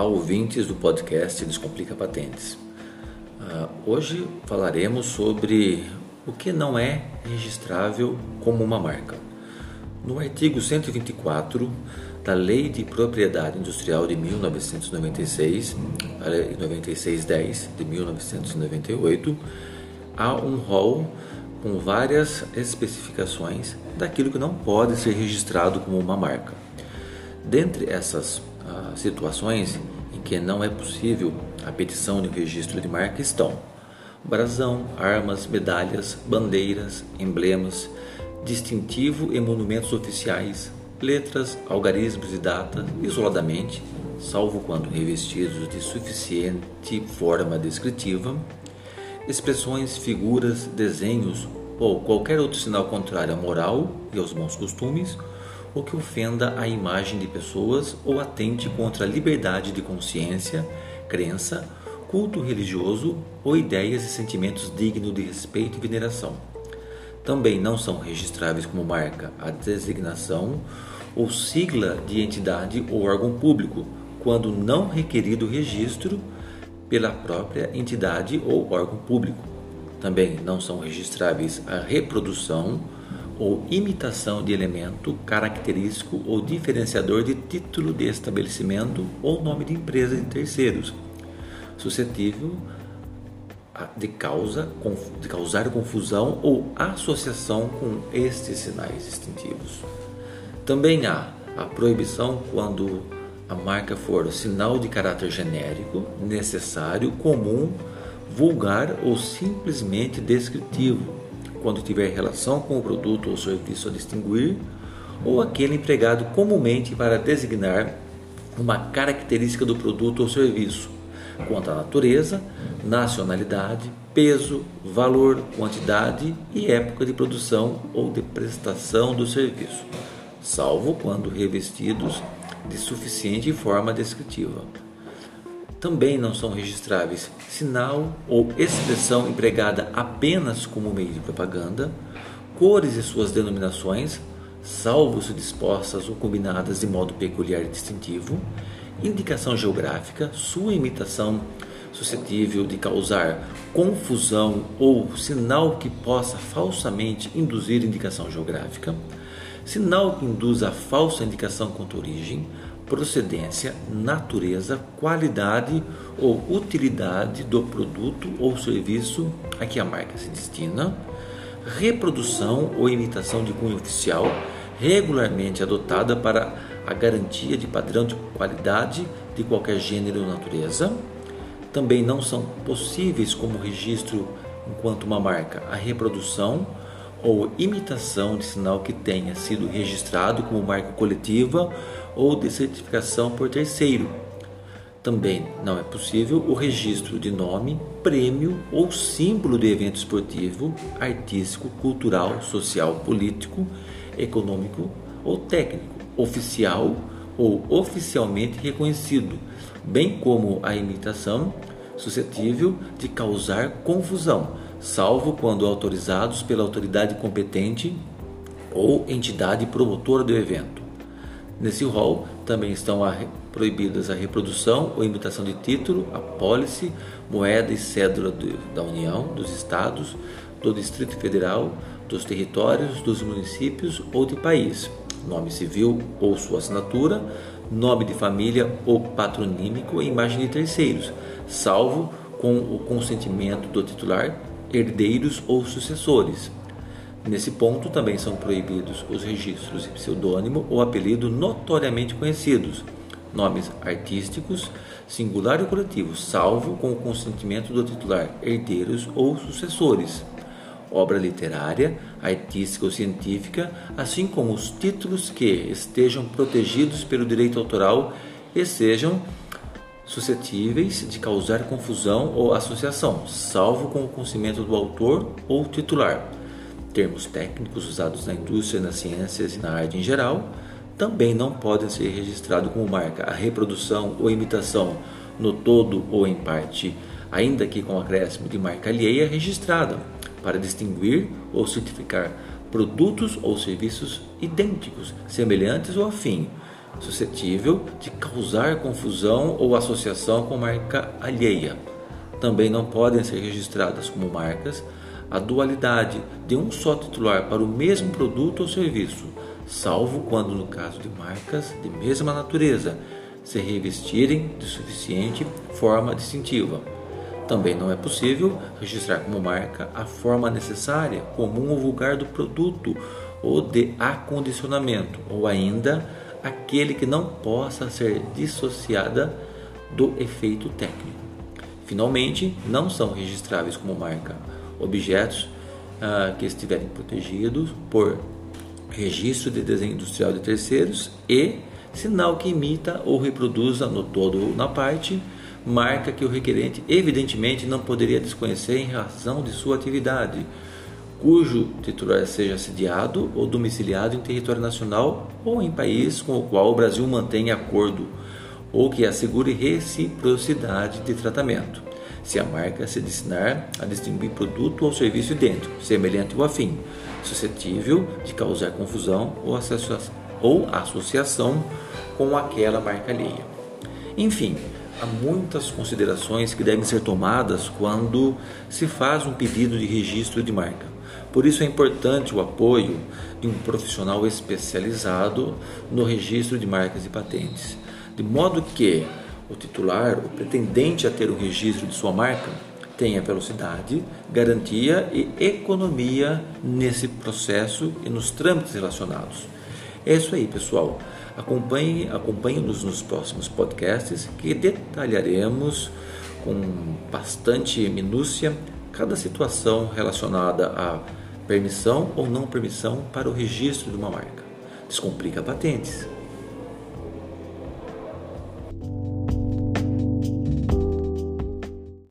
Olá, ouvintes do podcast Descomplica Patentes. Uh, hoje falaremos sobre o que não é registrável como uma marca. No artigo 124 da Lei de Propriedade Industrial de 1996, a Lei 9610 de 1998, há um rol com várias especificações daquilo que não pode ser registrado como uma marca. Dentre essas uh, situações que não é possível a petição de registro de marca estão brasão, armas, medalhas, bandeiras, emblemas, distintivo e monumentos oficiais, letras, algarismos e data, isoladamente, salvo quando revestidos de suficiente forma descritiva, expressões, figuras, desenhos ou qualquer outro sinal contrário à moral e aos bons costumes, ou que ofenda a imagem de pessoas ou atente contra a liberdade de consciência, crença, culto religioso ou ideias e sentimentos dignos de respeito e veneração. Também não são registráveis como marca a designação ou sigla de entidade ou órgão público, quando não requerido registro pela própria entidade ou órgão público. Também não são registráveis a reprodução ou imitação de elemento característico ou diferenciador de título de estabelecimento ou nome de empresa de terceiros, suscetível de, causa, de causar confusão ou associação com estes sinais distintivos. Também há a proibição quando a marca for sinal de caráter genérico, necessário, comum, vulgar ou simplesmente descritivo, quando tiver relação com o produto ou serviço a distinguir, ou aquele empregado comumente para designar uma característica do produto ou serviço, quanto à natureza, nacionalidade, peso, valor, quantidade e época de produção ou de prestação do serviço, salvo quando revestidos de suficiente forma descritiva também não são registráveis. Sinal ou expressão empregada apenas como meio de propaganda, cores e suas denominações, salvo se dispostas ou combinadas de modo peculiar e distintivo, indicação geográfica, sua imitação suscetível de causar confusão ou sinal que possa falsamente induzir indicação geográfica, sinal que induz a falsa indicação quanto origem, procedência, natureza, qualidade ou utilidade do produto ou serviço a que a marca se destina, reprodução ou imitação de cunho oficial regularmente adotada para a garantia de padrão de qualidade de qualquer gênero ou natureza. Também não são possíveis como registro enquanto uma marca a reprodução ou imitação de sinal que tenha sido registrado como marca coletiva ou de certificação por terceiro. Também não é possível o registro de nome, prêmio ou símbolo de evento esportivo, artístico, cultural, social, político, econômico ou técnico, oficial ou oficialmente reconhecido, bem como a imitação suscetível de causar confusão, salvo quando autorizados pela autoridade competente ou entidade promotora do evento. Nesse rol também estão a, proibidas a reprodução ou imitação de título, apólice, moeda e cédula do, da União, dos Estados, do Distrito Federal, dos territórios, dos municípios ou de país, nome civil ou sua assinatura, nome de família ou patronímico e imagem de terceiros, salvo com o consentimento do titular, herdeiros ou sucessores Nesse ponto também são proibidos os registros de pseudônimo ou apelido notoriamente conhecidos, nomes artísticos, singular ou coletivo, salvo com o consentimento do titular, herdeiros ou sucessores, obra literária, artística ou científica, assim como os títulos que estejam protegidos pelo direito autoral e sejam suscetíveis de causar confusão ou associação, salvo com o conhecimento do autor ou titular termos técnicos usados na indústria, nas ciências e na arte em geral, também não podem ser registrados como marca a reprodução ou imitação no todo ou em parte, ainda que com acréscimo de marca alheia registrada, para distinguir ou certificar produtos ou serviços idênticos, semelhantes ou afim, suscetível de causar confusão ou associação com marca alheia. Também não podem ser registradas como marcas a dualidade de um só titular para o mesmo produto ou serviço, salvo quando, no caso de marcas de mesma natureza, se revestirem de suficiente forma distintiva. Também não é possível registrar como marca a forma necessária, comum ou vulgar do produto ou de acondicionamento, ou ainda aquele que não possa ser dissociada do efeito técnico. Finalmente, não são registráveis como marca objetos ah, que estiverem protegidos por registro de desenho industrial de terceiros e sinal que imita ou reproduza no todo ou na parte marca que o requerente evidentemente não poderia desconhecer em razão de sua atividade, cujo titular seja sediado ou domiciliado em território nacional ou em país com o qual o Brasil mantém acordo ou que assegure reciprocidade de tratamento se a marca se destinar a distinguir produto ou serviço idêntico, semelhante ou afim, suscetível de causar confusão ou ou associação com aquela marca alheia. Enfim, há muitas considerações que devem ser tomadas quando se faz um pedido de registro de marca. Por isso é importante o apoio de um profissional especializado no registro de marcas e patentes, de modo que o titular, o pretendente a ter o registro de sua marca, tenha velocidade, garantia e economia nesse processo e nos trâmites relacionados. É isso aí, pessoal. Acompanhe, acompanhe-nos nos próximos podcasts que detalharemos com bastante minúcia cada situação relacionada à permissão ou não permissão para o registro de uma marca. Descomplica patentes.